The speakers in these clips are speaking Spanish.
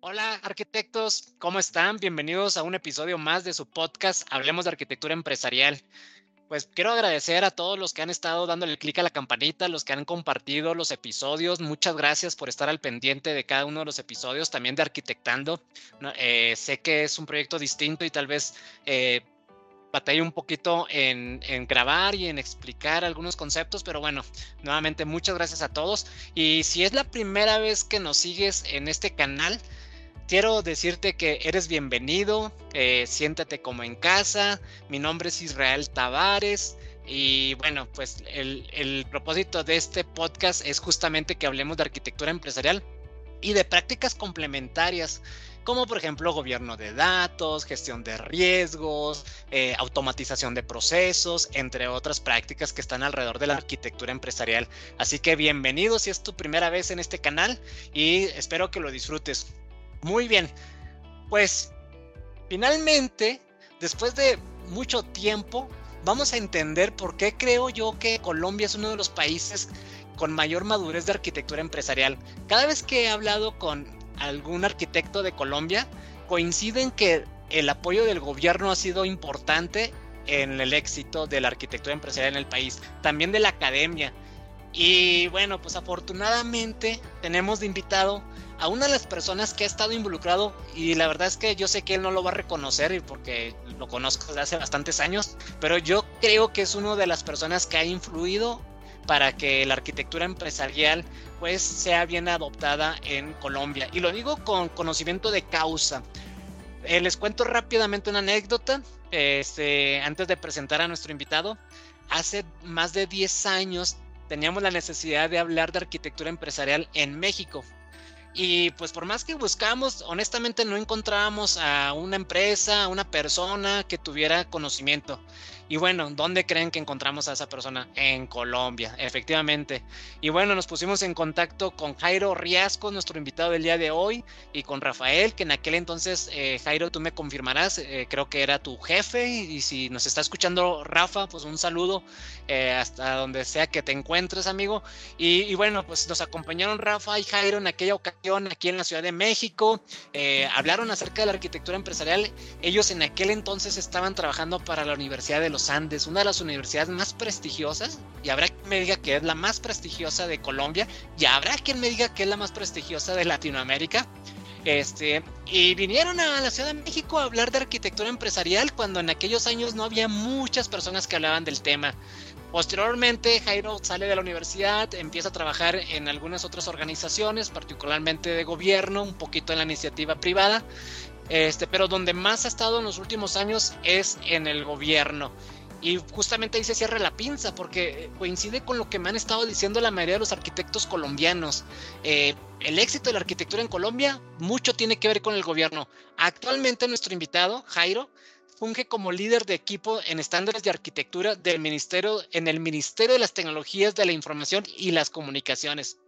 Hola arquitectos, ¿cómo están? Bienvenidos a un episodio más de su podcast Hablemos de Arquitectura Empresarial. Pues quiero agradecer a todos los que han estado dándole clic a la campanita, los que han compartido los episodios. Muchas gracias por estar al pendiente de cada uno de los episodios, también de Arquitectando. Eh, sé que es un proyecto distinto y tal vez eh, batallé un poquito en, grabar y en explicar algunos conceptos, pero bueno, nuevamente muchas gracias a todos. Y si es la primera vez que nos sigues en este canal, quiero decirte que eres bienvenido, eh, siéntate como en casa. Mi nombre es Israel Tavares. Y bueno, pues el, propósito de este podcast es justamente que hablemos de arquitectura empresarial y de prácticas complementarias como por ejemplo gobierno de datos, gestión de riesgos, eh, automatización de procesos, entre otras prácticas que están alrededor de la arquitectura empresarial. Así que bienvenido si es tu primera vez en este canal y espero que lo disfrutes. Muy bien, pues finalmente, después de mucho tiempo, vamos a entender por qué creo yo que Colombia es uno de los países con mayor madurez de arquitectura empresarial. Cada vez que he hablado con algún arquitecto de Colombia, coinciden que el apoyo del gobierno ha sido importante en el éxito de la arquitectura empresarial en el país, también de la academia. Y bueno, pues afortunadamente tenemos de invitado a una de las personas que ha estado involucrado y la verdad es que yo sé que él no lo va a reconocer porque lo conozco desde hace bastantes años, pero yo creo que es una de las personas que ha influido para que la arquitectura empresarial pues sea bien adoptada en Colombia. Y lo digo con conocimiento de causa. Eh, les cuento rápidamente una anécdota este, antes de presentar a nuestro invitado. Hace más de 10 años teníamos la necesidad de hablar de arquitectura empresarial en México. Y pues por más que buscamos, honestamente no encontrábamos a una empresa, a una persona que tuviera conocimiento. Y bueno, ¿dónde creen que encontramos a esa persona? En Colombia, efectivamente. Y bueno, nos pusimos en contacto con Jairo Riasco, nuestro invitado del día de hoy, y con Rafael, que en aquel entonces, eh, Jairo, tú me confirmarás, eh, creo que era tu jefe. Y, si nos está escuchando Rafa, pues un saludo eh, hasta donde sea que te encuentres, amigo. Y, y, bueno, pues nos acompañaron Rafa y Jairo en aquella ocasión aquí en la Ciudad de México. hablaron acerca de la arquitectura empresarial. Ellos en aquel entonces estaban trabajando para la Universidad de los Andes, una de las universidades más prestigiosas, y habrá quien me diga que es la más prestigiosa de Colombia, y habrá quien me diga que es la más prestigiosa de Latinoamérica. Este, y vinieron a la Ciudad de México a hablar de arquitectura empresarial cuando en aquellos años no había muchas personas que hablaban del tema. Posteriormente, Jairo sale de la universidad, empieza a trabajar en algunas otras organizaciones, particularmente de gobierno, un poquito en la iniciativa privada, este, pero donde más ha estado en los últimos años es en el gobierno. Y justamente ahí se cierra la pinza, porque coincide con lo que me han estado diciendo la mayoría de los arquitectos colombianos. Eh, el éxito de la arquitectura en Colombia mucho tiene que ver con el gobierno. Actualmente nuestro invitado, Jairo, funge como líder de equipo en estándares de arquitectura del ministerio, en el Ministerio de las Tecnologías de la Información y las Comunicaciones.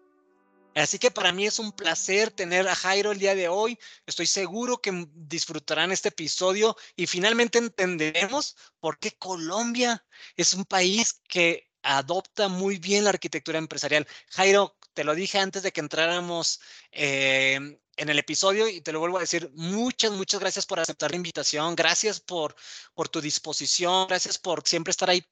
Así que para mí es un placer tener a Jairo el día de hoy. Estoy seguro que disfrutarán este episodio y finalmente entenderemos por qué Colombia es un país que adopta muy bien la arquitectura empresarial. Jairo, te lo dije antes de que entráramos eh, en el episodio y te lo vuelvo a decir, muchas, muchas gracias por aceptar la invitación, gracias por, por tu disposición, gracias por siempre estar ahí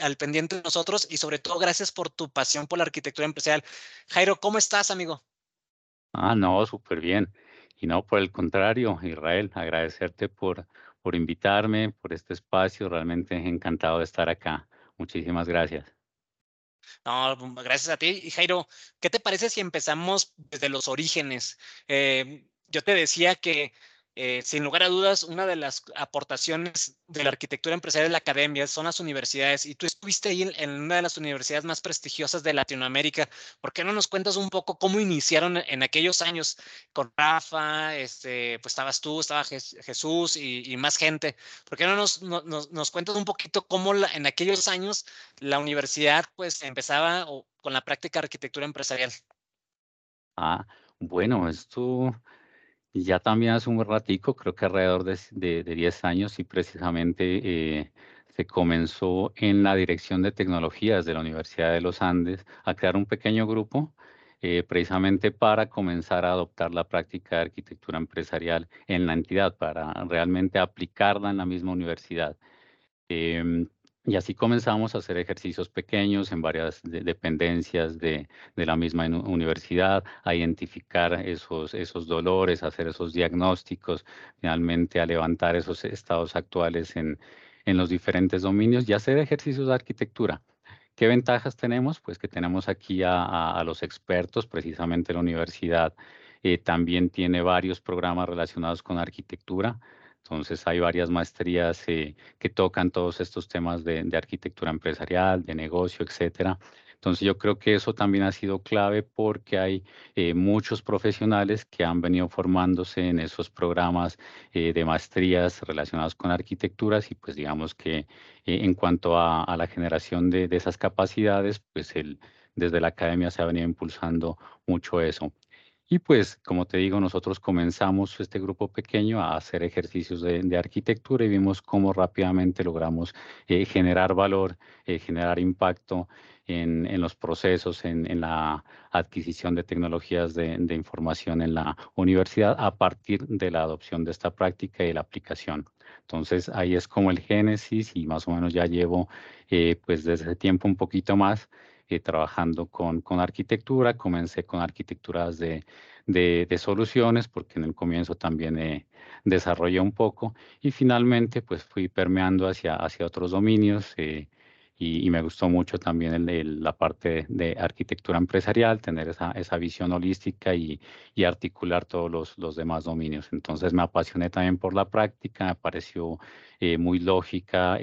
al pendiente de nosotros y sobre todo gracias por tu pasión por la arquitectura empresarial. Jairo, ¿cómo estás, amigo? Ah, no, súper bien. Y no, por el contrario, Israel, agradecerte por, por invitarme, por este espacio, realmente encantado de estar acá. Muchísimas gracias. No, gracias a ti. Y Jairo, ¿qué te parece si empezamos desde los orígenes? Eh, yo te decía que eh, sin lugar a dudas, una de las aportaciones de la arquitectura empresarial de la academia son las universidades. Y tú estuviste ahí en, una de las universidades más prestigiosas de Latinoamérica. ¿Por qué no nos cuentas un poco cómo iniciaron en aquellos años con Rafa? Este, pues estabas tú, estaba Jesús y, más gente. ¿Por qué no nos, nos, cuentas un poquito cómo en aquellos años la universidad pues empezaba con la práctica de arquitectura empresarial? Ah, bueno, esto y ya también hace un ratico, creo que alrededor de, de, 10 años, y precisamente eh, se comenzó en la Dirección de Tecnologías de la Universidad de los Andes a crear un pequeño grupo eh, precisamente para comenzar a adoptar la práctica de arquitectura empresarial en la entidad, para realmente aplicarla en la misma universidad. Em, y así comenzamos a hacer ejercicios pequeños en varias dependencias de, la misma universidad, a identificar esos, esos dolores, a hacer esos diagnósticos, finalmente a levantar esos estados actuales en, en los diferentes dominios y hacer ejercicios de arquitectura. ¿Qué ventajas tenemos? Pues que tenemos aquí a, los expertos, precisamente la universidad eh, también tiene varios programas relacionados con arquitectura. Entonces hay varias maestrías eh, que tocan todos estos temas de, arquitectura empresarial, de negocio, etcétera. Entonces yo creo que eso también ha sido clave porque hay eh, muchos profesionales que han venido formándose en esos programas eh, de maestrías relacionados con arquitecturas y pues digamos que en cuanto a, la generación de, de, esas capacidades, pues el, desde la academia se ha venido impulsando mucho eso. Y pues, como te digo, nosotros comenzamos este grupo pequeño a hacer ejercicios de, arquitectura y vimos cómo rápidamente logramos eh, generar valor, eh, generar impacto en, los procesos, en, la adquisición de tecnologías de, información en la universidad a partir de la adopción de esta práctica y la aplicación. Entonces, ahí es como el génesis y más o menos ya llevo eh, pues desde ese tiempo un poquito más eh, trabajando con, con, arquitectura. Comencé con arquitecturas de, de, soluciones, porque en el comienzo también eh, desarrollé un poco, y finalmente pues fui permeando hacia, hacia otros dominios. Eh, y, me gustó mucho también la parte de arquitectura empresarial, tener esa, esa visión holística y, y articular todos los, los, demás dominios. Entonces me apasioné también por la práctica, me pareció eh, muy lógica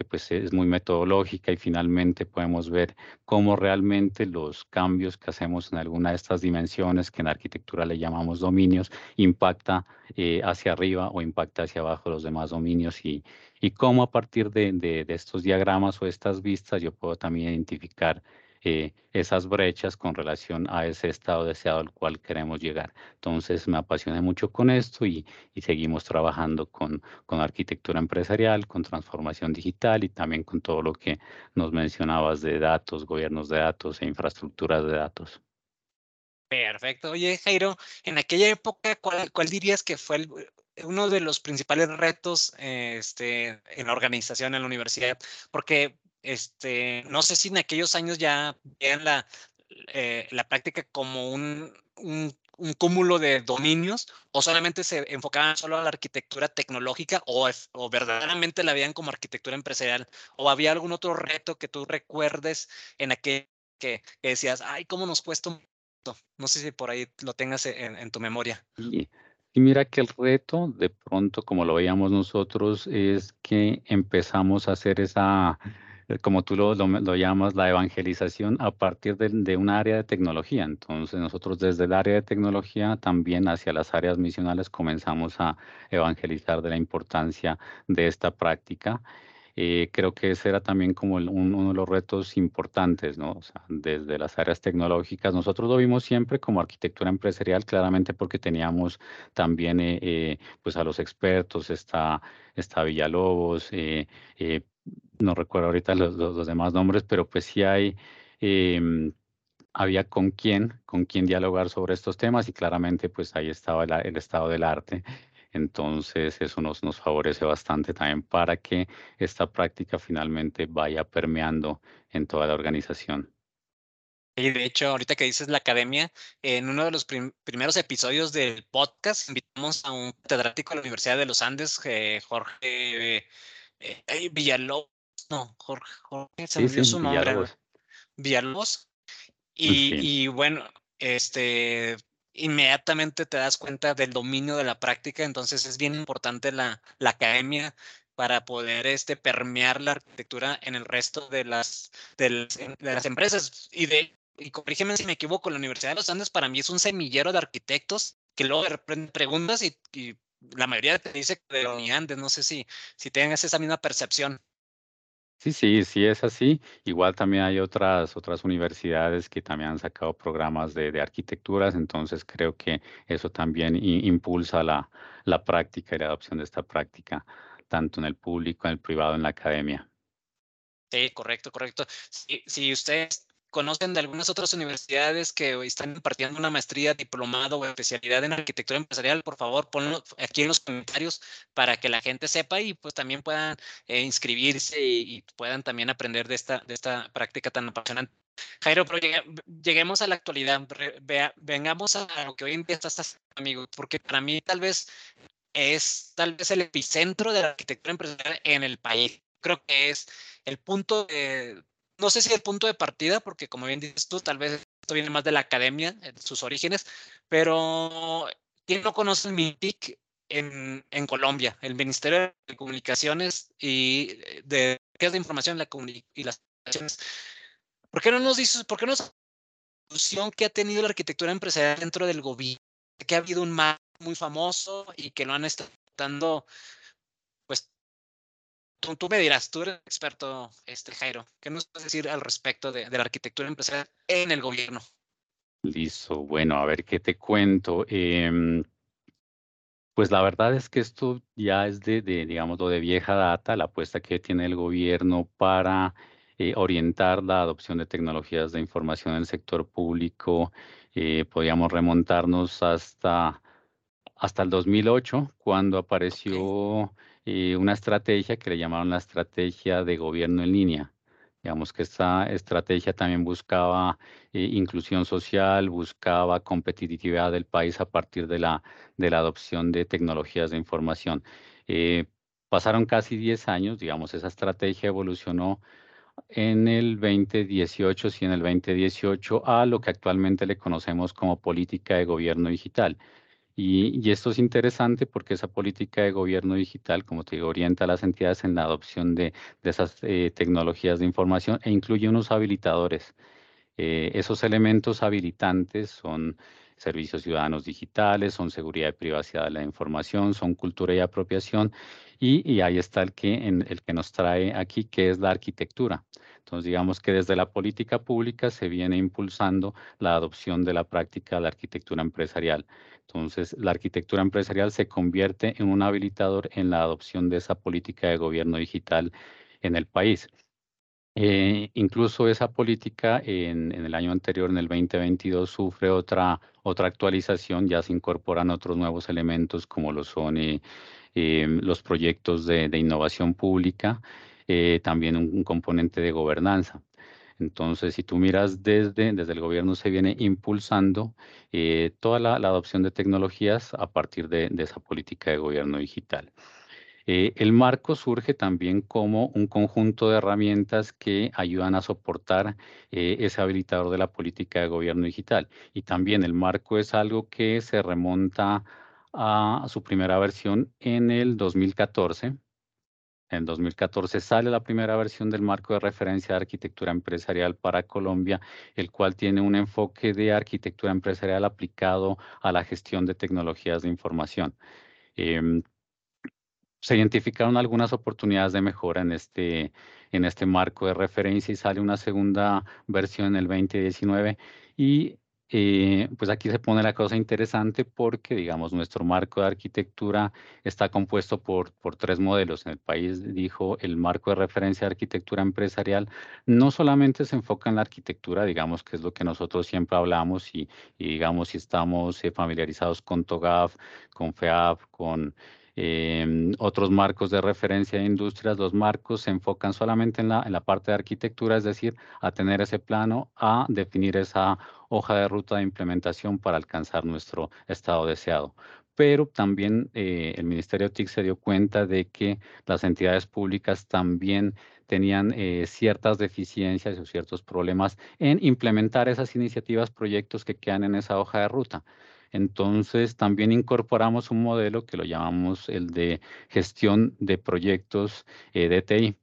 que pues es muy metodológica y finalmente podemos ver cómo realmente los cambios que hacemos en alguna de estas dimensiones que en arquitectura le llamamos dominios impacta eh, hacia arriba o impacta hacia abajo los demás dominios y, y cómo a partir de, de, de estos diagramas o estas vistas yo puedo también identificar eh, esas brechas con relación a ese estado deseado al cual queremos llegar. Entonces me apasioné mucho con esto y, seguimos trabajando con, arquitectura empresarial, con transformación digital y también con todo lo que nos mencionabas de datos, gobiernos de datos e infraestructuras de datos. Perfecto. Oye, Jairo, en aquella época, ¿cuál, dirías que fue uno de los principales retos este, en la organización en la universidad? Porque este, no sé si en aquellos años ya vean la, eh, la práctica como un, un, cúmulo de dominios o solamente se enfocaban solo a la arquitectura tecnológica o, o verdaderamente la veían como arquitectura empresarial o había algún otro reto que tú recuerdes en aquel que, decías, ay, ¿cómo nos cuesta un No sé si por ahí lo tengas en, tu memoria. Y, y mira que el reto, de pronto, como lo veíamos nosotros, es que empezamos a hacer esa como tú lo, lo, llamas, la evangelización a partir de, de, un área de tecnología. Entonces nosotros desde el área de tecnología también hacia las áreas misionales comenzamos a evangelizar de la importancia de esta práctica. Eh, creo que ese era también como uno de los retos importantes, ¿no? Desde las áreas tecnológicas, nosotros lo vimos siempre como arquitectura empresarial, claramente porque teníamos también eh, pues a los expertos, está, está Villalobos, eh, no recuerdo ahorita los, demás nombres, pero pues sí hay, em, había con quién, con quién dialogar sobre estos temas y claramente pues ahí estaba el, estado del arte. Entonces eso nos, nos favorece bastante también para que esta práctica finalmente vaya permeando en toda la organización. Y de hecho, ahorita que dices la academia, en uno de los primeros episodios del podcast invitamos a un catedrático de la Universidad de los Andes, eh, Jorge eh, Villalobos, no, Jorge, Jorge se me su nombre. Villalobos. Y, y, bueno, este, inmediatamente te das cuenta del dominio de la práctica, entonces es bien importante la, la academia para poder este, permear la arquitectura en el resto de las, de las, empresas. Y, de, y corrígeme si me equivoco, la Universidad de los Andes para mí es un semillero de arquitectos que luego preguntas y, y la mayoría te dice de Andes, no sé si, si tengas esa misma percepción. Sí, sí, sí es así. Igual también hay otras, otras universidades que también han sacado programas de, de arquitecturas, entonces creo que eso también impulsa la, la práctica y la adopción de esta práctica, tanto en el público, en el privado, en la academia. Sí, correcto, correcto. Si, si ustedes conocen de algunas otras universidades que están impartiendo una maestría, diplomado o especialidad en arquitectura empresarial, por favor, ponlo aquí en los comentarios para que la gente sepa y pues también puedan eh, inscribirse y, puedan también aprender de esta, de esta práctica tan apasionante. Jairo, pero lleguemos a la actualidad, vengamos a lo que hoy en día estás amigo, porque para mí tal vez es tal vez el epicentro de la arquitectura empresarial en el país. Creo que es el punto de, no sé si el punto de partida, porque como bien dices tú, tal vez esto viene más de la academia, sus orígenes, pero ¿quién no conoce el MIPIC en, Colombia? El Ministerio de Comunicaciones y de, de Información la y las Comunicaciones. ¿Por qué no nos dices, por qué no la que ha tenido la arquitectura empresarial dentro del gobierno? Que ha habido un mar muy famoso y que lo han estado tú, me dirás, tú eres experto, este, Jairo, ¿qué nos puedes decir al respecto de, la arquitectura empresarial en el gobierno? Listo, bueno, a ver qué te cuento. Em, pues la verdad es que esto ya es de, digamos, de vieja data, la apuesta que tiene el gobierno para eh, orientar la adopción de tecnologías de información en el sector público. Eh, podríamos remontarnos hasta, hasta el 2008, cuando apareció una estrategia que le llamaron la estrategia de gobierno en línea. Digamos que esta estrategia también buscaba eh, inclusión social, buscaba competitividad del país a partir de la, de la adopción de tecnologías de información. Eh, pasaron casi 10 años, digamos, esa estrategia evolucionó en el 2018 y en el 2018 a lo que actualmente le conocemos como política de gobierno digital. Y, esto es interesante porque esa política de gobierno digital, como te digo, orienta a las entidades en la adopción de, esas eh, tecnologías de información e incluye unos habilitadores. Eh, esos elementos habilitantes son servicios ciudadanos digitales, son seguridad y privacidad de la información, son cultura y apropiación, y, ahí está el que, el que nos trae aquí, que es la arquitectura. Entonces, digamos que desde la política pública se viene impulsando la adopción de la práctica de la arquitectura empresarial. Entonces, la arquitectura empresarial se convierte en un habilitador en la adopción de esa política de gobierno digital en el país. Eh, incluso esa política en, el año anterior, en el 2022, sufre otra, otra actualización, ya se incorporan otros nuevos elementos como lo son eh, eh, los proyectos de, innovación pública, también un, componente de gobernanza. Entonces, si tú miras desde, desde el gobierno, se viene impulsando toda la, adopción de tecnologías a partir de esa política de gobierno digital. Eh, el marco surge también como un conjunto de herramientas que ayudan a soportar eh, ese habilitador de la política de gobierno digital. Y también el marco es algo que se remonta a su primera versión en el 2014. En 2014 sale la primera versión del marco de referencia de arquitectura empresarial para Colombia, el cual tiene un enfoque de arquitectura empresarial aplicado a la gestión de tecnologías de información. Em, se identificaron algunas oportunidades de mejora en este, en este marco de referencia y sale una segunda versión en el 2019 y eh, pues aquí se pone la cosa interesante porque, digamos, nuestro marco de arquitectura está compuesto por, por tres modelos. En el país, dijo, el marco de referencia de arquitectura empresarial no solamente se enfoca en la arquitectura, digamos, que es lo que nosotros siempre hablamos y, digamos, si estamos eh, familiarizados con TOGAF, con FEAF, con Em, otros marcos de referencia de industrias, los marcos se enfocan solamente en la, parte de arquitectura, es decir, a tener ese plano, a definir esa hoja de ruta de implementación para alcanzar nuestro estado deseado pero también eh, el Ministerio TIC se dio cuenta de que las entidades públicas también tenían eh, ciertas deficiencias o ciertos problemas en implementar esas iniciativas, proyectos que quedan en esa hoja de ruta. Entonces, también incorporamos un modelo que lo llamamos el de gestión de proyectos eh, de TI.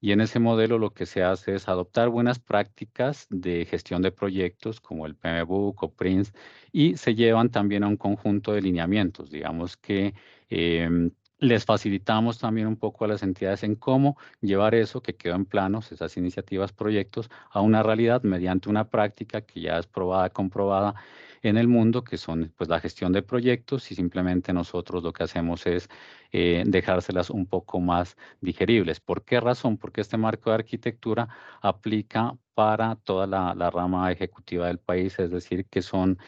Y en ese modelo lo que se hace es adoptar buenas prácticas de gestión de proyectos como el PMBOK o PRINCE y se llevan también a un conjunto de lineamientos. Digamos que em, les facilitamos también un poco a las entidades en cómo llevar eso que quedó en planos, esas iniciativas, proyectos, a una realidad mediante una práctica que ya es probada, comprobada en el mundo, que son pues la gestión de proyectos y simplemente nosotros lo que hacemos es eh, dejárselas un poco más digeribles. ¿Por qué razón? Porque este marco de arquitectura aplica para toda la, la rama ejecutiva del país, es decir, que son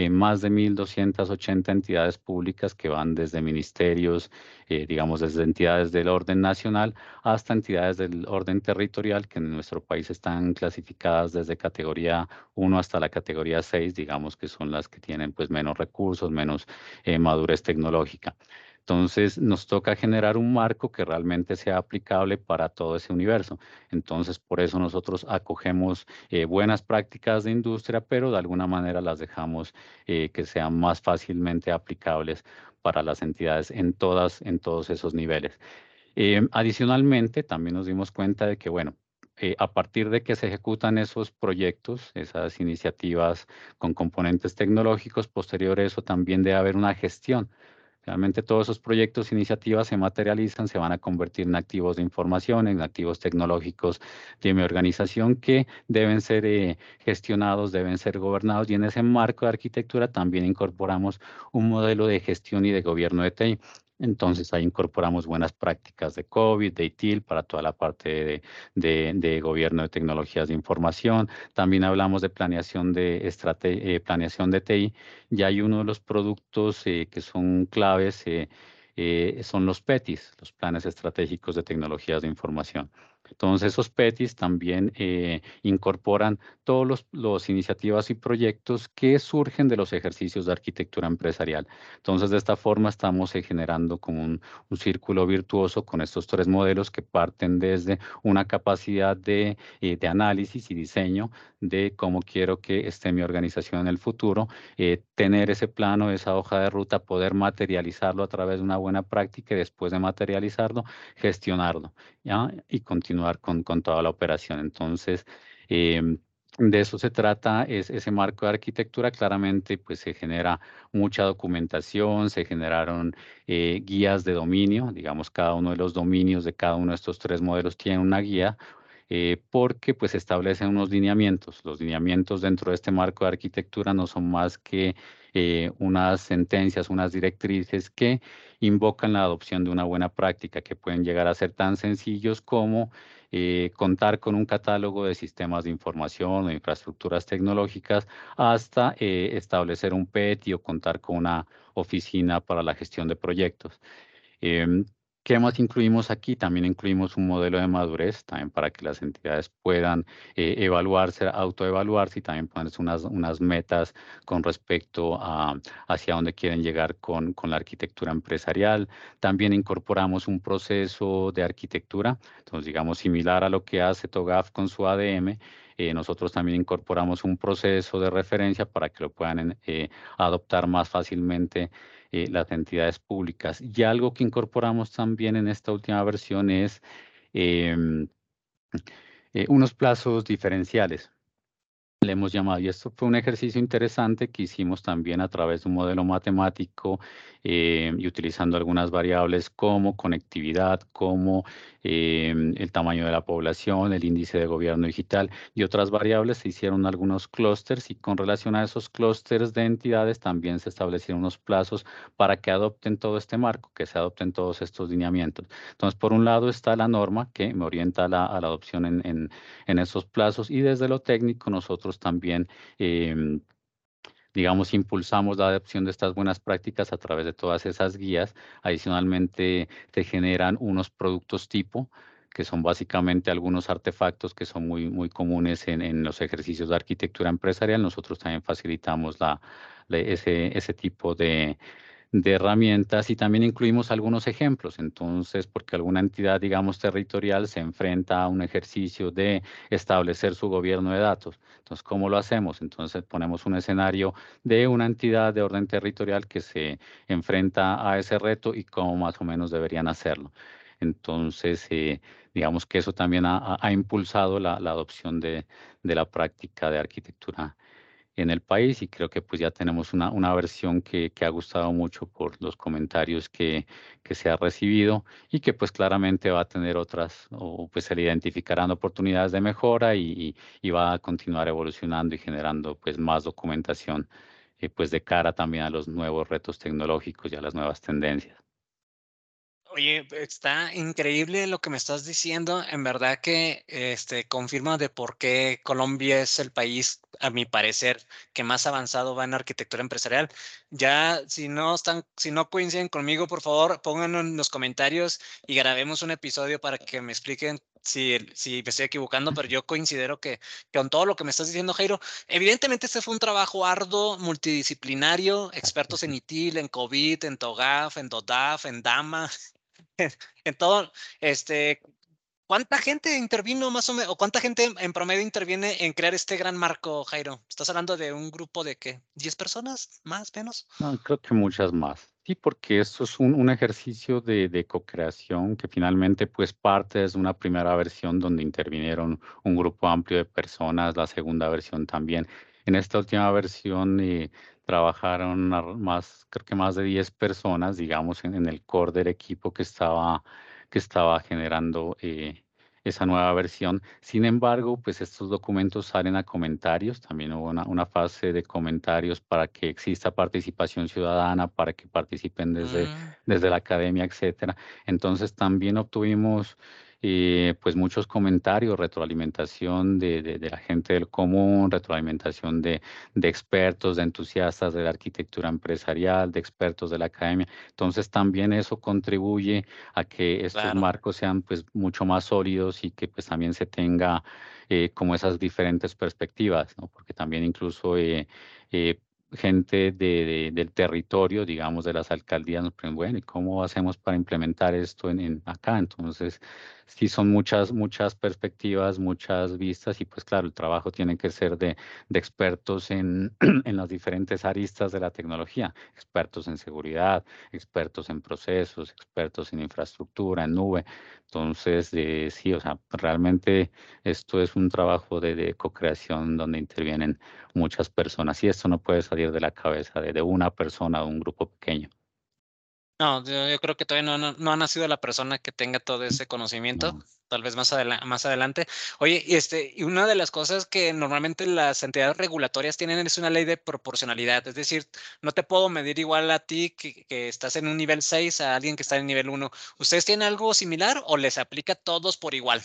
eh, más de 1.280 entidades públicas que van desde ministerios, eh, digamos, desde entidades del orden nacional hasta entidades del orden territorial que en nuestro país están clasificadas desde categoría 1 hasta la categoría 6, digamos que son las que tienen pues menos recursos, menos eh, madurez tecnológica. Entonces nos toca generar un marco que realmente sea aplicable para todo ese universo. Entonces por eso nosotros acogemos eh, buenas prácticas de industria, pero de alguna manera las dejamos eh, que sean más fácilmente aplicables para las entidades en, todas, en todos esos niveles. Eh, adicionalmente, también nos dimos cuenta de que, bueno, a partir de que se ejecutan esos proyectos, esas iniciativas con componentes tecnológicos, posterior a eso también debe haber una gestión Realmente todos esos proyectos, iniciativas se materializan, se van a convertir en activos de información, en activos tecnológicos de mi organización que deben ser eh, gestionados, deben ser gobernados y en ese marco de arquitectura también incorporamos un modelo de gestión y de gobierno de TI. Entonces ahí incorporamos buenas prácticas de COVID, de ITIL para toda la parte de, gobierno de tecnologías de información. También hablamos de planeación de, eh, planeación de TI. Y hay uno de los productos eh, que son claves, eh, son los PETIs, los planes estratégicos de tecnologías de información. Entonces, esos PETIs también eh, incorporan todas las iniciativas y proyectos que surgen de los ejercicios de arquitectura empresarial. Entonces, de esta forma estamos eh, generando como un, círculo virtuoso con estos tres modelos que parten desde una capacidad de, eh, de, análisis y diseño de cómo quiero que esté mi organización en el futuro, tener ese plano, esa hoja de ruta, poder materializarlo a través de una buena práctica y después de materializarlo, gestionarlo y continuar con, con toda la operación. Entonces, em, de eso se trata, es ese marco de arquitectura, claramente pues se genera mucha documentación, se generaron eh, guías de dominio, digamos cada uno de los dominios de cada uno de estos tres modelos tiene una guía, eh, porque pues establecen unos lineamientos. Los lineamientos dentro de este marco de arquitectura no son más que eh, unas sentencias, unas directrices que invocan la adopción de una buena práctica que pueden llegar a ser tan sencillos como eh, contar con un catálogo de sistemas de información o infraestructuras tecnológicas hasta establecer un PETI o contar con una oficina para la gestión de proyectos. Em, ¿Qué más incluimos aquí? También incluimos un modelo de madurez, también para que las entidades puedan eh, evaluarse, autoevaluarse y también ponerse unas, unas metas con respecto a hacia dónde quieren llegar con, con la arquitectura empresarial. También incorporamos un proceso de arquitectura, entonces digamos similar a lo que hace TOGAF con su ADM, eh, nosotros también incorporamos un proceso de referencia para que lo puedan eh, adoptar más fácilmente eh, las entidades públicas. Y algo que incorporamos también en esta última versión es em, eh, unos plazos diferenciales le hemos llamado. Y esto fue un ejercicio interesante que hicimos también a través de un modelo matemático eh, y utilizando algunas variables como conectividad, como eh, el tamaño de la población, el índice de gobierno digital y otras variables. Se hicieron algunos clústeres y con relación a esos clústeres de entidades también se establecieron unos plazos para que adopten todo este marco, que se adopten todos estos lineamientos. Entonces, por un lado está la norma que me orienta a la, adopción en, en esos plazos y desde lo técnico nosotros también, em, digamos, impulsamos la adopción de estas buenas prácticas a través de todas esas guías. Adicionalmente, se generan unos productos tipo que son básicamente algunos artefactos que son muy, muy comunes en, los ejercicios de arquitectura empresarial. Nosotros también facilitamos la, ese, ese tipo de, de herramientas y también incluimos algunos ejemplos. Entonces, porque alguna entidad, digamos, territorial se enfrenta a un ejercicio de establecer su gobierno de datos. Entonces, ¿cómo lo hacemos? Entonces, ponemos un escenario de una entidad de orden territorial que se enfrenta a ese reto y cómo más o menos deberían hacerlo. Entonces, eh, digamos que eso también ha, impulsado la, adopción de, de la práctica de arquitectura en el país y creo que pues ya tenemos una, una versión que, que, ha gustado mucho por los comentarios que, que, se ha recibido y que pues claramente va a tener otras o pues se le identificarán oportunidades de mejora y, y, va a continuar evolucionando y generando pues más documentación pues de cara también a los nuevos retos tecnológicos y a las nuevas tendencias. Oye, está increíble lo que me estás diciendo. En verdad que este confirma de por qué Colombia es el país, a mi parecer, que más avanzado va en arquitectura empresarial. Ya, si no están, si no coinciden conmigo, por favor, pónganlo en los comentarios y grabemos un episodio para que me expliquen si, si me estoy equivocando, pero yo considero que, con todo lo que me estás diciendo, Jairo, evidentemente este fue un trabajo arduo, multidisciplinario, expertos en ITIL, en COVID, en TOGAF, en DODAF, en DAMA, en todo, este, ¿cuánta gente intervino más o menos, o cuánta gente en promedio interviene en crear este gran marco, Jairo? ¿Estás hablando de un grupo de qué? ¿10 personas? ¿Más, menos? No, creo que muchas más. Sí, porque esto es un, un ejercicio de, de co-creación que finalmente pues parte de una primera versión donde intervinieron un grupo amplio de personas, la segunda versión también. En esta última versión eh, trabajaron más, creo que más de 10 personas, digamos, en, el core del equipo que estaba, que estaba generando eh, esa nueva versión. Sin embargo, pues estos documentos salen a comentarios, también hubo una, una fase de comentarios para que exista participación ciudadana, para que participen desde, mm. desde la academia, etcétera. Entonces también obtuvimos eh, pues muchos comentarios, retroalimentación de, de, la gente del común, retroalimentación de, de, expertos, de entusiastas de la arquitectura empresarial, de expertos de la academia. Entonces también eso contribuye a que estos marcos sean pues mucho más sólidos y que pues también se tenga eh, como esas diferentes perspectivas, ¿no? porque también incluso eh, eh gente de, del territorio, digamos, de las alcaldías, nos preguntan, bueno, ¿y cómo hacemos para implementar esto en, acá? Entonces, sí son muchas, muchas perspectivas, muchas vistas y pues claro, el trabajo tiene que ser de, de expertos en, en las diferentes aristas de la tecnología, expertos en seguridad, expertos en procesos, expertos en infraestructura, en nube. Entonces, eh, sí, o sea, realmente esto es un trabajo de, de co-creación donde intervienen muchas personas y esto no puede salir de la cabeza de, de una persona o un grupo pequeño. No, yo, creo que todavía no, no, ha nacido la persona que tenga todo ese conocimiento, tal vez más, más adelante. Oye, y, este, y una de las cosas que normalmente las entidades regulatorias tienen es una ley de proporcionalidad, es decir, no te puedo medir igual a ti que, que estás en un nivel 6 a alguien que está en nivel 1. ¿Ustedes tienen algo similar o les aplica a todos por igual?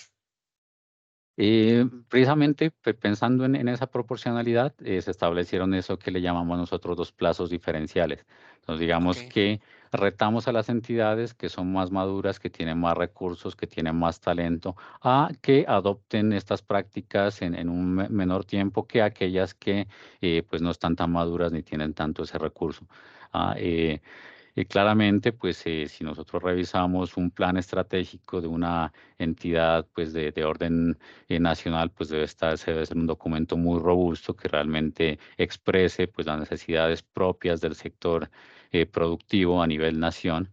Eh, precisamente pensando en, esa proporcionalidad, eh, se establecieron eso que le llamamos nosotros dos plazos diferenciales. Entonces, digamos que retamos a las entidades que son más maduras, que tienen más recursos, que tienen más talento, a que adopten estas prácticas en, un menor tiempo que aquellas que eh, pues no están tan maduras ni tienen tanto ese recurso. Ah, y claramente, pues eh, si nosotros revisamos un plan estratégico de una entidad pues de, de orden eh, nacional, pues debe estar, debe ser un documento muy robusto que realmente exprese pues las necesidades propias del sector eh, productivo a nivel nación.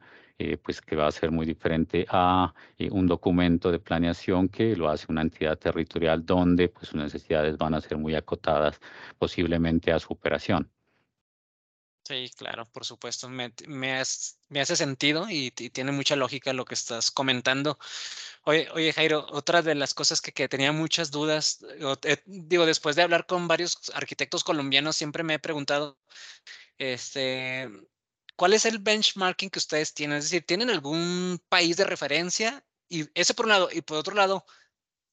pues que va a ser muy diferente a un documento de planeación que lo hace una entidad territorial donde pues sus necesidades van a ser muy acotadas posiblemente a su operación. Sí, claro, por supuesto. Me, me, hace sentido y, tiene mucha lógica lo que estás comentando. Oye, oye Jairo, otra de las cosas que, que tenía muchas dudas, eh, digo, después de hablar con varios arquitectos colombianos, siempre me he preguntado, este, ¿cuál es el benchmarking que ustedes tienen? Es decir, ¿tienen algún país de referencia? Y ese por un lado, y por otro lado,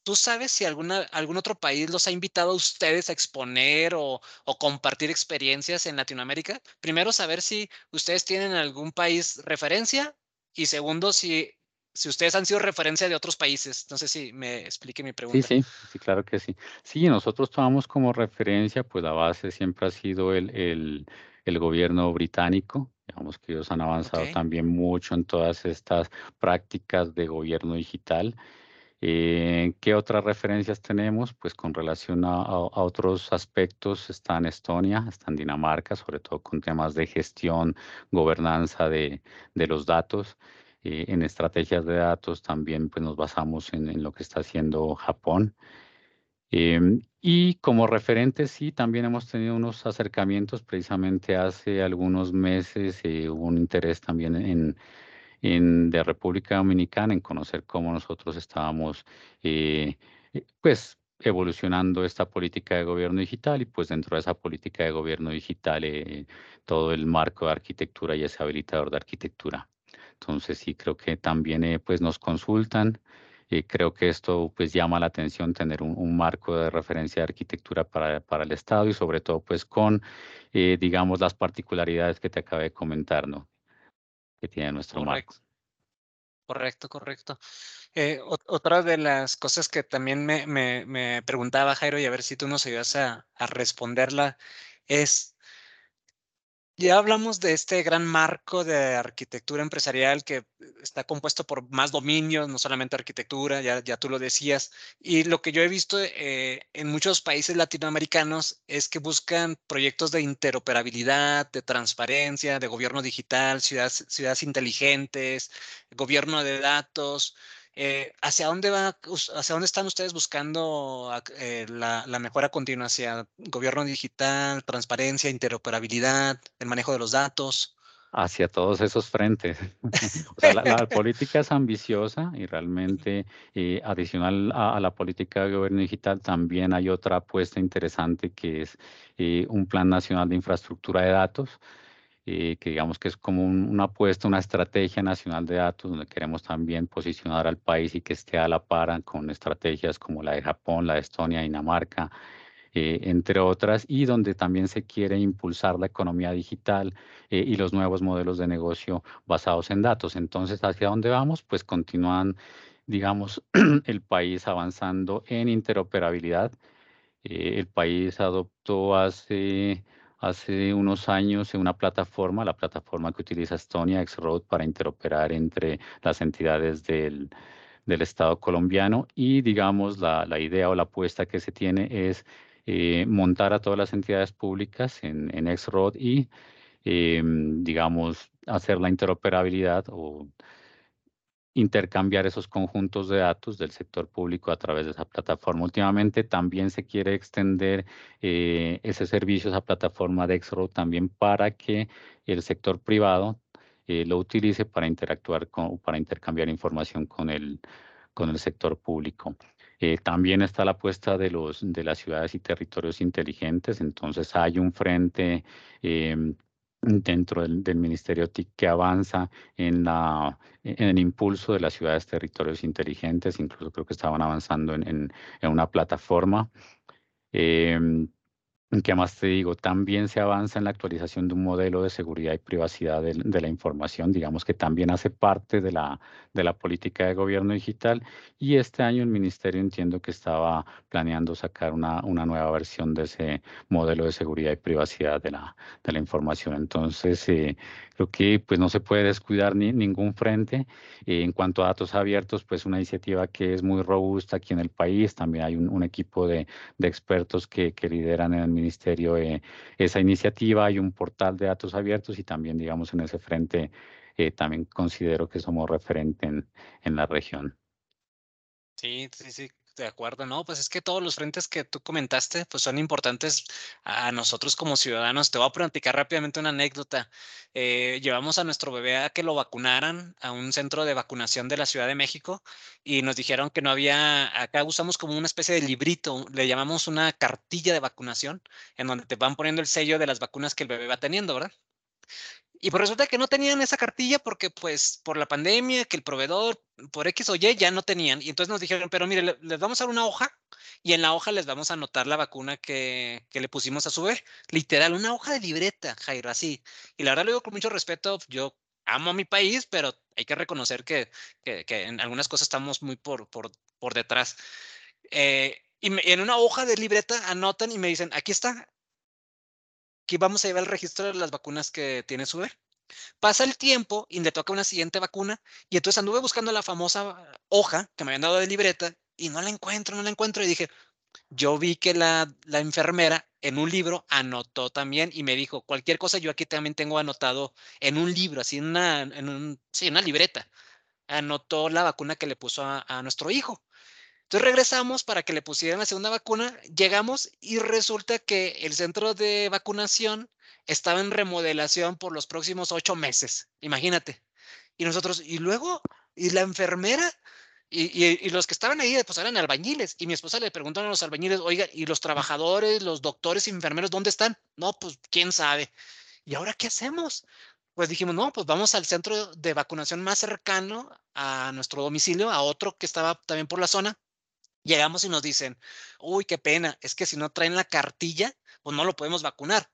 ¿Tú sabes si alguna, algún otro país los ha invitado a ustedes a exponer o, compartir experiencias en Latinoamérica? Primero, saber si ustedes tienen algún país referencia y segundo, si, si ustedes han sido referencia de otros países. No sé si me explique mi pregunta. Sí, sí, sí, claro que sí. Sí, nosotros tomamos como referencia, pues la base siempre ha sido el, el, el gobierno británico. Digamos que ellos han avanzado también mucho en todas estas prácticas de gobierno digital. Eh, ¿Qué otras referencias tenemos? Pues con relación a, otros aspectos está en Estonia, está en Dinamarca, sobre todo con temas de gestión, gobernanza de, los datos. Eh, en estrategias de datos también pues, nos basamos en, lo que está haciendo Japón. Em, y como referente, sí, también hemos tenido unos acercamientos. Precisamente hace algunos meses eh, hubo un interés también en en, de República Dominicana en conocer cómo nosotros estábamos, eh, eh, pues, evolucionando esta política de gobierno digital y pues dentro de esa política de gobierno digital eh, todo el marco de arquitectura y ese habilitador de arquitectura. Entonces sí creo que también eh, pues nos consultan. y creo que esto pues llama la atención tener un, marco de referencia de arquitectura para, para, el Estado y sobre todo pues con digamos las particularidades que te acabé de comentar, ¿no? Que tiene nuestro marco. Correcto, correcto. Eh, otra de las cosas que también me, me, me, preguntaba Jairo y a ver si tú nos ayudas a, a responderla es ya hablamos de este gran marco de arquitectura empresarial que está compuesto por más dominios, no solamente arquitectura, ya, ya tú lo decías. Y lo que yo he visto eh, en muchos países latinoamericanos es que buscan proyectos de interoperabilidad, de transparencia, de gobierno digital, ciudades, ciudades inteligentes, gobierno de datos. Eh, ¿Hacia dónde va, hacia dónde están ustedes buscando eh, la, la, mejora continua? ¿Hacia gobierno digital, transparencia, interoperabilidad, el manejo de los datos? Hacia todos esos frentes. o sea, la, política es ambiciosa y realmente eh, adicional a, a, la política de gobierno digital también hay otra apuesta interesante que es un plan nacional de infraestructura de datos eh, que digamos que es como una apuesta, una estrategia nacional de datos, donde queremos también posicionar al país y que esté a la par con estrategias como la de Japón, la de Estonia, Dinamarca, eh, entre otras, y donde también se quiere impulsar la economía digital eh, y los nuevos modelos de negocio basados en datos. Entonces, ¿hacia dónde vamos? Pues continúan, digamos, el país avanzando en interoperabilidad. el país adoptó hace hace unos años en una plataforma, la plataforma que utiliza Estonia, Xroad, para interoperar entre las entidades del, del Estado colombiano. Y digamos la, la, idea o la apuesta que se tiene es eh, montar a todas las entidades públicas en, en Xroad y em, digamos hacer la interoperabilidad o intercambiar esos conjuntos de datos del sector público a través de esa plataforma. Últimamente también se quiere extender eh, ese servicio, esa plataforma de Xroad también para que el sector privado eh, lo utilice para interactuar con, para intercambiar información con el, con el sector público. Eh, también está la apuesta de, los, de las ciudades y territorios inteligentes, entonces hay un frente em, dentro del, Ministerio TIC que avanza en, la, en el impulso de las ciudades territorios inteligentes, incluso creo que estaban avanzando en, una plataforma. Eh, ¿Qué más te digo? También se avanza en la actualización de un modelo de seguridad y privacidad de, la información, digamos que también hace parte de la, de la política de gobierno digital y este año el ministerio entiendo que estaba planeando sacar una, una nueva versión de ese modelo de seguridad y privacidad de la, de la información. Entonces, eh, creo que pues no se puede descuidar ni, ningún frente. Eh, en cuanto a datos abiertos, pues una iniciativa que es muy robusta aquí en el país. También hay un, equipo de, de expertos que, que lideran en el ministerio eh, esa iniciativa, hay un portal de datos abiertos y también, digamos, en ese frente eh, también considero que somos referente en, en la región. Sí, sí, sí, de acuerdo, no, pues es que todos los frentes que tú comentaste, pues son importantes a nosotros como ciudadanos. Te voy a platicar rápidamente una anécdota. Eh, llevamos a nuestro bebé a que lo vacunaran a un centro de vacunación de la Ciudad de México y nos dijeron que no había, acá usamos como una especie de librito, le llamamos una cartilla de vacunación, en donde te van poniendo el sello de las vacunas que el bebé va teniendo, ¿verdad? Y pues resulta que no tenían esa cartilla porque pues por la pandemia, que el proveedor por X o Y ya no tenían. Y entonces nos dijeron, pero mire, les vamos a dar una hoja y en la hoja les vamos a anotar la vacuna que, que le pusimos a su bebé. Literal, una hoja de libreta, Jairo, así. Y la verdad lo digo con mucho respeto, yo amo a mi país, pero hay que reconocer que, que, que en algunas cosas estamos muy por, por, por detrás. Eh, y en una hoja de libreta anotan y me dicen, aquí está, que vamos a llevar el registro de las vacunas que tiene su bebé. Pasa el tiempo y le toca una siguiente vacuna y entonces anduve buscando la famosa hoja que me habían dado de libreta y no la encuentro, no la encuentro y dije, yo vi que la, la enfermera en un libro anotó también y me dijo, cualquier cosa yo aquí también tengo anotado en un libro, así en una, en una libreta, anotó la vacuna que le puso a, a nuestro hijo. Entonces regresamos para que le pusieran la segunda vacuna, llegamos y resulta que el centro de vacunación estaba en remodelación por los próximos ocho meses, imagínate. Y nosotros, y luego, y la enfermera, Y, y, los que estaban ahí, pues eran albañiles. Y mi esposa le preguntó a los albañiles, oiga, ¿y los trabajadores, los doctores y enfermeros, dónde están? No, pues quién sabe. ¿Y ahora qué hacemos? Pues dijimos, no, pues vamos al centro de vacunación más cercano a nuestro domicilio, a otro que estaba también por la zona. Llegamos y nos dicen, uy, qué pena, es que si no traen la cartilla, pues no lo podemos vacunar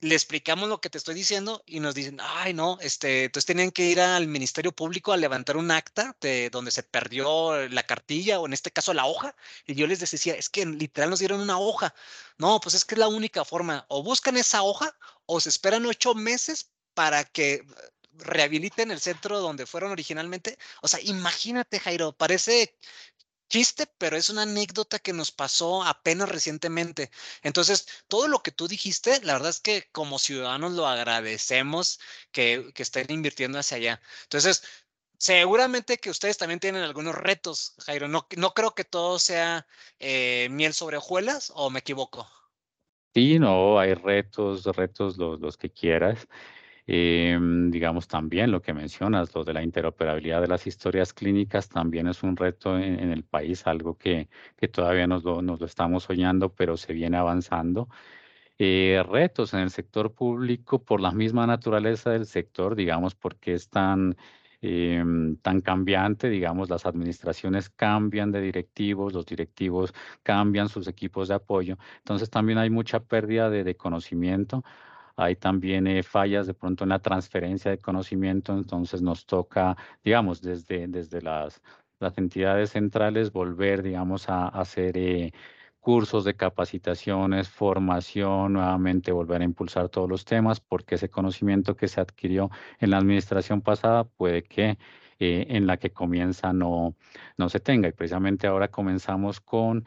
le explicamos lo que te estoy diciendo y nos dicen, ay, no, este, entonces tenían que ir al Ministerio Público a levantar un acta de donde se perdió la cartilla o en este caso la hoja. Y yo les decía, es que literal nos dieron una hoja. No, pues es que es la única forma. O buscan esa hoja o se esperan ocho meses para que rehabiliten el centro donde fueron originalmente. O sea, imagínate, Jairo, parece chiste, pero es una anécdota que nos pasó apenas recientemente. Entonces, todo lo que tú dijiste, la verdad es que como ciudadanos lo agradecemos que, estén invirtiendo hacia allá. Entonces, seguramente que ustedes también tienen algunos retos, Jairo. No, no creo que todo sea eh, miel sobre hojuelas, o me equivoco. Sí, no, hay retos, retos los, los que quieras. Em, digamos también lo que mencionas, lo de la interoperabilidad de las historias clínicas también es un reto en, el país, algo que, que todavía nos lo, estamos soñando, pero se viene avanzando. Eh, retos en el sector público por la misma naturaleza del sector, digamos, porque es tan, em, tan cambiante, digamos, las administraciones cambian de directivos, los directivos cambian sus equipos de apoyo, entonces también hay mucha pérdida de conocimiento hay también eh, fallas de pronto en la transferencia de conocimiento, entonces nos toca, digamos, desde, desde las, las entidades centrales volver, digamos, a, hacer eh, cursos de capacitaciones, formación, nuevamente volver a impulsar todos los temas, porque ese conocimiento que se adquirió en la administración pasada puede que eh, en la que comienza no, no se tenga. Y precisamente ahora comenzamos con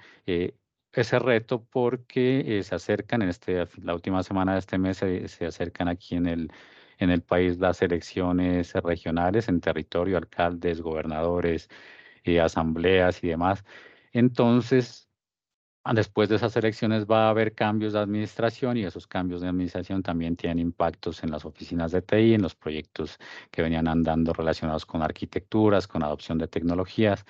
ese reto porque eh, se acercan en este, la última semana de este mes se, acercan aquí en el, en el país las elecciones regionales en territorio, alcaldes, gobernadores, eh, asambleas y demás. Entonces, después de esas elecciones va a haber cambios de administración y esos cambios de administración también tienen impactos en las oficinas de TI, en los proyectos que venían andando relacionados con arquitecturas, con adopción de tecnologías.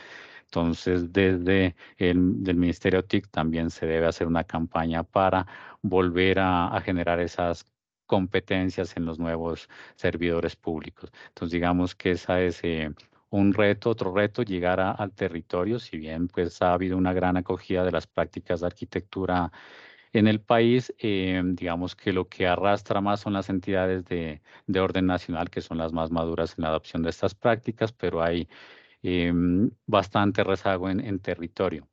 Entonces, desde el del Ministerio TIC también se debe hacer una campaña para volver a, generar esas competencias en los nuevos servidores públicos. Entonces, digamos que esa es eh, un reto, otro reto, llegar al territorio, si bien pues ha habido una gran acogida de las prácticas de arquitectura en el país, eh, digamos que lo que arrastra más son las entidades de, de orden nacional, que son las más maduras en la adopción de estas prácticas, pero hay Em, bastante rezago en, territorio.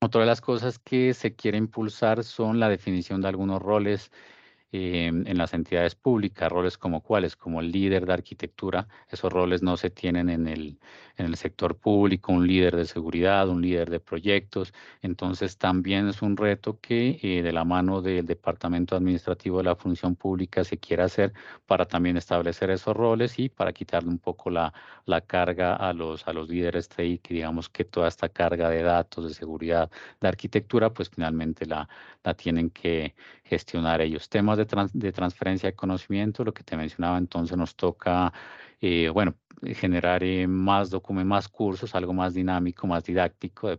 Otra de las cosas que se quiere impulsar son la definición de algunos roles Em, en las entidades públicas, roles como cuáles, como el líder de arquitectura, esos roles no se tienen en el, en el sector público, un líder de seguridad, un líder de proyectos, entonces también es un reto que eh, de la mano del Departamento Administrativo de la Función Pública se quiera hacer para también establecer esos roles y para quitarle un poco la, la carga a los, a los líderes TI, que digamos que toda esta carga de datos, de seguridad, de arquitectura, pues finalmente la, la tienen que gestionar ellos. Temas de, transferencia de conocimiento, lo que te mencionaba, entonces nos toca, eh, bueno, generar eh, más documentos, más cursos, algo más dinámico, más didáctico.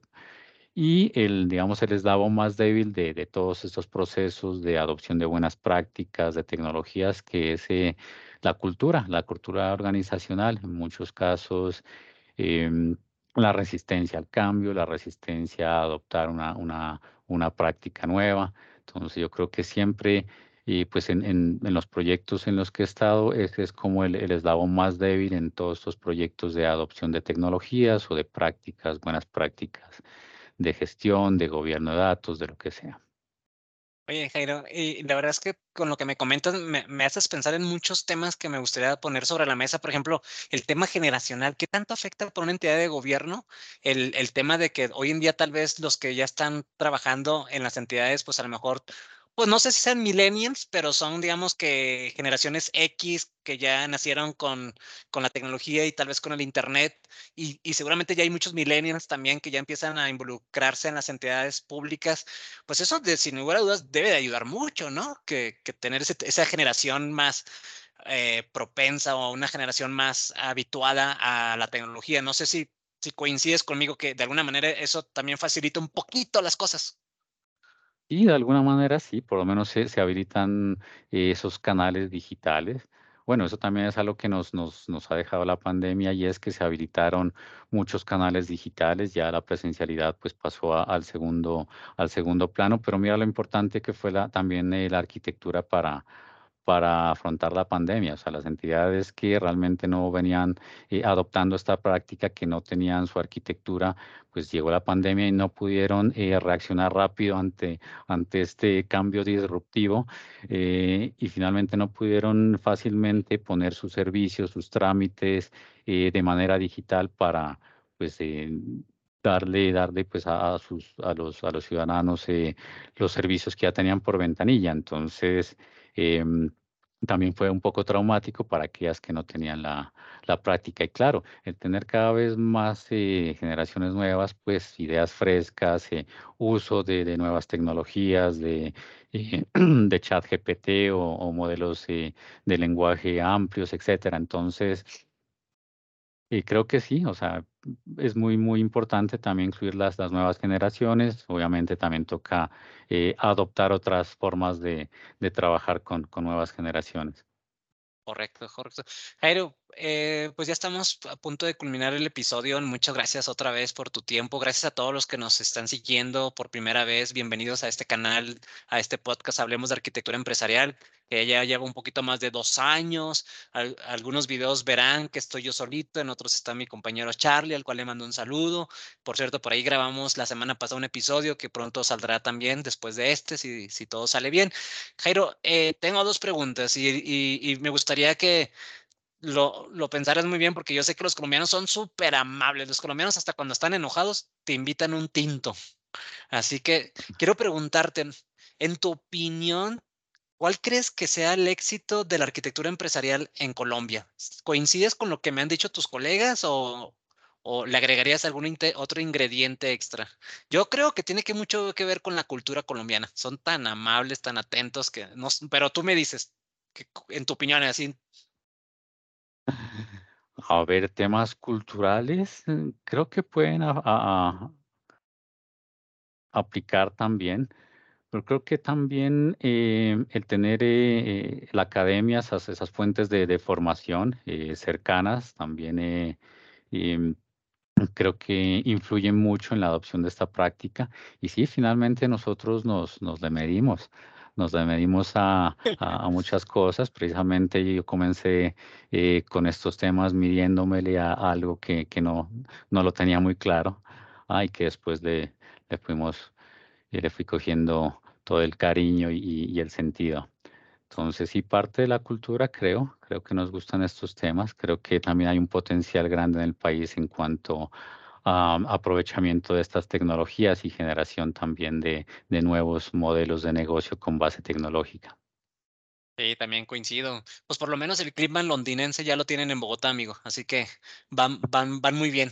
y el, digamos, el eslabón más débil de, todos estos procesos de adopción de buenas prácticas, de tecnologías, que es eh, la cultura, la cultura organizacional. En muchos casos, em, la resistencia al cambio, la resistencia a adoptar una, una, una práctica nueva. Entonces yo creo que siempre y pues en, en, los proyectos en los que he estado, ese es como el, el, eslabón más débil en todos estos proyectos de adopción de tecnologías o de prácticas, buenas prácticas de gestión, de gobierno de datos, de lo que sea. Oye, Jairo, y la verdad es que con lo que me comentas me, me, haces pensar en muchos temas que me gustaría poner sobre la mesa. Por ejemplo, el tema generacional. ¿Qué tanto afecta por una entidad de gobierno el, el tema de que hoy en día tal vez los que ya están trabajando en las entidades, pues a lo mejor pues no sé si sean millennials, pero son, digamos que generaciones X que ya nacieron con, con la tecnología y tal vez con el Internet. Y, seguramente ya hay muchos millennials también que ya empiezan a involucrarse en las entidades públicas. Pues eso, de, sin lugar a dudas, debe de ayudar mucho, ¿no? Que, tener esa generación más eh, propensa o una generación más habituada a la tecnología. No sé si si coincides conmigo que de alguna manera eso también facilita un poquito las cosas. Y de alguna manera sí, por lo menos se, se habilitan esos canales digitales. Bueno, eso también es algo que nos, nos, nos ha dejado la pandemia y es que se habilitaron muchos canales digitales, ya la presencialidad pues pasó al, segundo, al segundo plano, pero mira lo importante que fue también la arquitectura para, para afrontar la pandemia. O sea, las entidades que realmente no venían eh, adoptando esta práctica, que no tenían su arquitectura, pues llegó la pandemia y no pudieron eh, reaccionar rápido ante, ante este cambio disruptivo eh, y finalmente no pudieron fácilmente poner sus servicios, sus trámites de manera digital para pues darle, darle pues a, sus, a, los, a los ciudadanos los servicios que ya tenían por ventanilla. Entonces, em, también fue un poco traumático para aquellas que no tenían la, la práctica. Y claro, el tener cada vez más eh, generaciones nuevas, pues ideas frescas, eh, uso de, de, nuevas tecnologías, de, eh, de chat GPT o, o modelos de lenguaje amplios, etcétera. Entonces, y creo que sí, o sea, es muy, muy importante también incluir las, las nuevas generaciones. Obviamente también toca eh, adoptar otras formas de, de trabajar con, con nuevas generaciones. Correcto, correcto. Jairo, eh, pues ya estamos a punto de culminar el episodio. Muchas gracias otra vez por tu tiempo. Gracias a todos los que nos están siguiendo por primera vez. Bienvenidos a este canal, a este podcast Hablemos de Arquitectura Empresarial, que ya lleva un poquito más de dos años. algunos videos verán que estoy yo solito, en otros está mi compañero Charlie, al cual le mando un saludo. Por cierto, por ahí grabamos la semana pasada un episodio que pronto saldrá también después de este, si, si todo sale bien. Jairo, eh, tengo dos preguntas y me gustaría que lo, lo pensaras muy bien porque yo sé que los colombianos son súper amables. Los colombianos hasta cuando están enojados te invitan un tinto. Así que quiero preguntarte, en tu opinión, ¿cuál crees que sea el éxito de la arquitectura empresarial en Colombia? ¿Coincides con lo que me han dicho tus colegas o, le agregarías algún otro ingrediente extra? Yo creo que tiene que mucho que ver con la cultura colombiana. Son tan amables, tan atentos que no, pero tú me dices, en tu opinión, así a ver, temas culturales, mm, creo que pueden aplicar también, pero creo que también eh, el tener eh, eh, la academia, esas, fuentes de, formación cercanas, también em, creo que influyen mucho en la adopción de esta práctica. Y sí, finalmente nosotros nos, nos le medimos nos medimos a, a, muchas cosas. Precisamente yo comencé eh, con estos temas midiéndomele a, algo que, que, no, no lo tenía muy claro y que después le, le fuimos, eh, le fui cogiendo todo el cariño y, y, el sentido. Entonces, sí, parte de la cultura, creo, creo que nos gustan estos temas. Creo que también hay un potencial grande en el país en cuanto aprovechamiento de estas tecnologías y generación también de, de nuevos modelos de negocio con base tecnológica. Sí, también coincido. Pues por lo menos el clima londinense ya lo tienen en Bogotá, amigo. Así que van, van, van muy bien.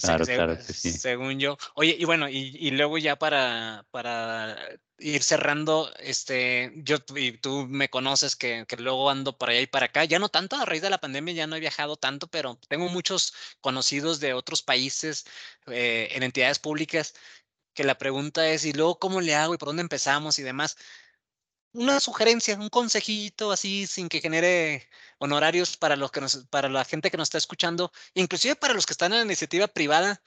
Claro, claro sí. Según yo. Oye, y bueno, y, y, luego ya para, para ir cerrando, este, yo y tú me conoces que, que, luego ando para allá y para acá, ya no tanto a raíz de la pandemia, ya no he viajado tanto, pero tengo muchos conocidos de otros países eh, en entidades públicas que la pregunta es, ¿y luego cómo le hago y por dónde empezamos y demás? Una sugerencia, un consejito así sin que genere honorarios para los que para la gente que nos está escuchando, inclusive para los que están en la iniciativa privada,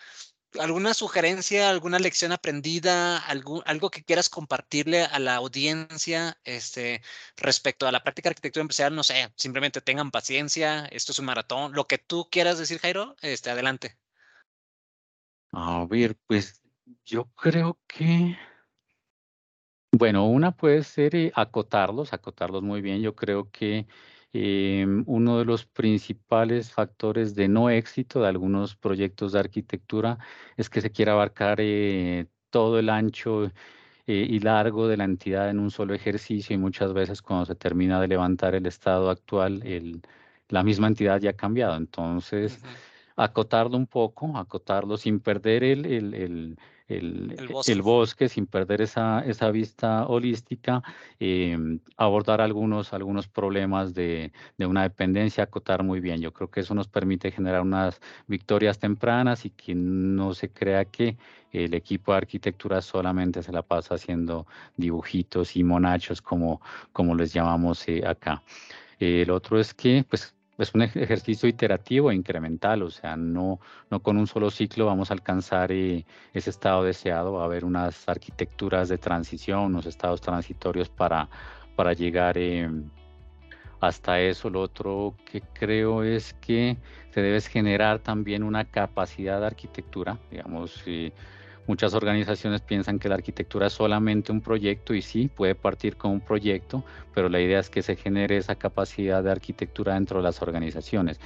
¿Alguna sugerencia, alguna lección aprendida, algo, que quieras compartirle a la audiencia este, respecto a la práctica arquitectura empresarial? No sé, simplemente tengan paciencia, esto es un maratón, lo que tú quieras decir, Jairo, este, adelante. A ver, pues yo creo que, bueno, una puede ser eh, acotarlos, acotarlos muy bien. Yo creo que Em, uno de los principales factores de no éxito de algunos proyectos de arquitectura es que se quiere abarcar eh, todo el ancho eh, y largo de la entidad en un solo ejercicio y muchas veces cuando se termina de levantar el estado actual, la misma entidad ya ha cambiado. Entonces, acotarlo un poco, acotarlo sin perder el, el, el, bosque. sin perder esa, esa vista holística, em, abordar algunos, algunos problemas de, de, una dependencia, acotar muy bien. Yo creo que eso nos permite generar unas victorias tempranas y que no se crea que el equipo de arquitectura solamente se la pasa haciendo dibujitos y monachos como, como les llamamos eh, acá. El otro es que, pues, es un ejercicio iterativo e incremental, o sea, no, no con un solo ciclo vamos a alcanzar eh, ese estado deseado, va a haber unas arquitecturas de transición, unos estados transitorios para, para llegar eh, hasta eso. Lo otro que creo es que se debe generar también una capacidad de arquitectura, digamos, eh, Muchas organizaciones piensan que la arquitectura es solamente un proyecto y sí, puede partir con un proyecto, pero la idea es que se genere esa capacidad de arquitectura dentro de las organizaciones.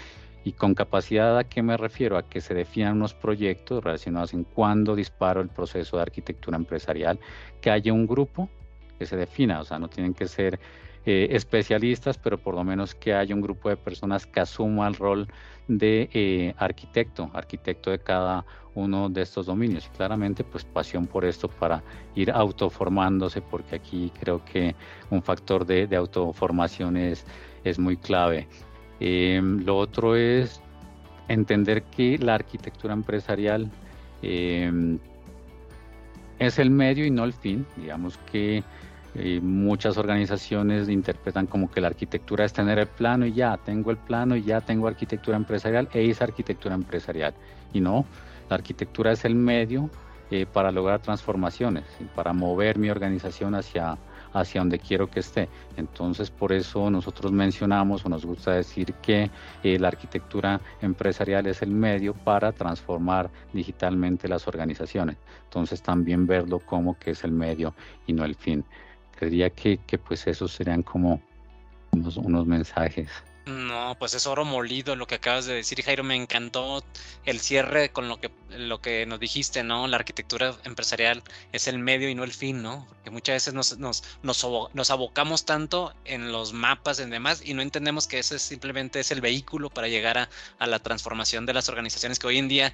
Y con capacidad a qué me refiero? A que se definan unos proyectos relacionados en cuándo disparo el proceso de arquitectura empresarial, que haya un grupo que se defina, o sea, no tienen que ser eh, especialistas, pero por lo menos que haya un grupo de personas que asuma el rol de eh, arquitecto, arquitecto de cada uno de estos dominios. Y claramente, pues pasión por esto para ir autoformándose, porque aquí creo que un factor de, autoformación es, es, muy clave. Em, lo otro es entender que la arquitectura empresarial em, es el medio y no el fin. Digamos que eh, muchas organizaciones interpretan como que la arquitectura es tener el plano y ya, tengo el plano y ya tengo arquitectura empresarial e hice arquitectura empresarial. Y no, la arquitectura es el medio eh, para lograr transformaciones, para mover mi organización hacia, hacia donde quiero que esté. Entonces, por eso nosotros mencionamos o nos gusta decir que eh, la arquitectura empresarial es el medio para transformar digitalmente las organizaciones. Entonces, también verlo como que es el medio y no el fin creería que, que pues esos serían como unos, unos mensajes. No, pues es oro molido lo que acabas de decir, Jairo. Me encantó el cierre con lo que, lo que nos dijiste, ¿no? La arquitectura empresarial es el medio y no el fin, ¿no? Que muchas veces nos, nos, nos, nos abocamos tanto en los mapas y demás y no entendemos que ese simplemente es el vehículo para llegar a, a la transformación de las organizaciones que hoy en día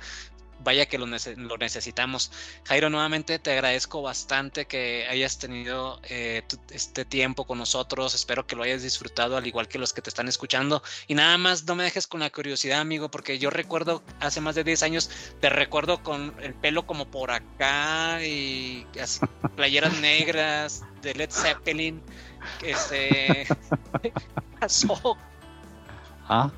vaya que lo, necesitamos. Jairo, nuevamente te agradezco bastante que hayas tenido eh, este tiempo con nosotros. Espero que lo hayas disfrutado, al igual que los que te están escuchando. Y nada más, no me dejes con la curiosidad, amigo, porque yo recuerdo hace más de 10 años, te recuerdo con el pelo como por acá y playeras negras de Led Zeppelin. Que se pasó. Ah,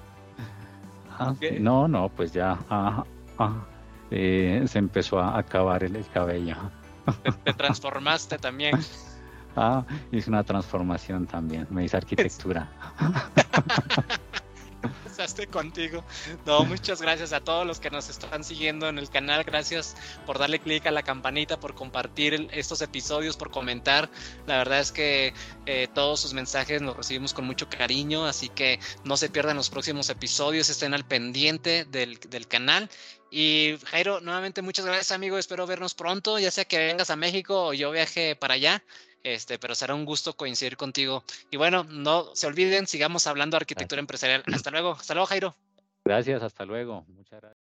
ah no, no, pues ya. Ah, ah. Eh, se empezó a acabar el, cabello. Te, transformaste también. Ah, hice una transformación también, me hice arquitectura. Pasaste contigo. No, muchas gracias a todos los que nos están siguiendo en el canal. Gracias por darle clic a la campanita, por compartir estos episodios, por comentar. La verdad es que eh, todos sus mensajes los recibimos con mucho cariño, así que no se pierdan los próximos episodios, estén al pendiente del, del canal y Jairo, nuevamente muchas gracias, amigo. Espero vernos pronto, ya sea que vengas a México o yo viaje para allá. Este, pero será un gusto coincidir contigo. Y bueno, no se olviden, sigamos hablando de arquitectura empresarial. Hasta luego, hasta luego, Jairo. Gracias, hasta luego. Muchas gracias.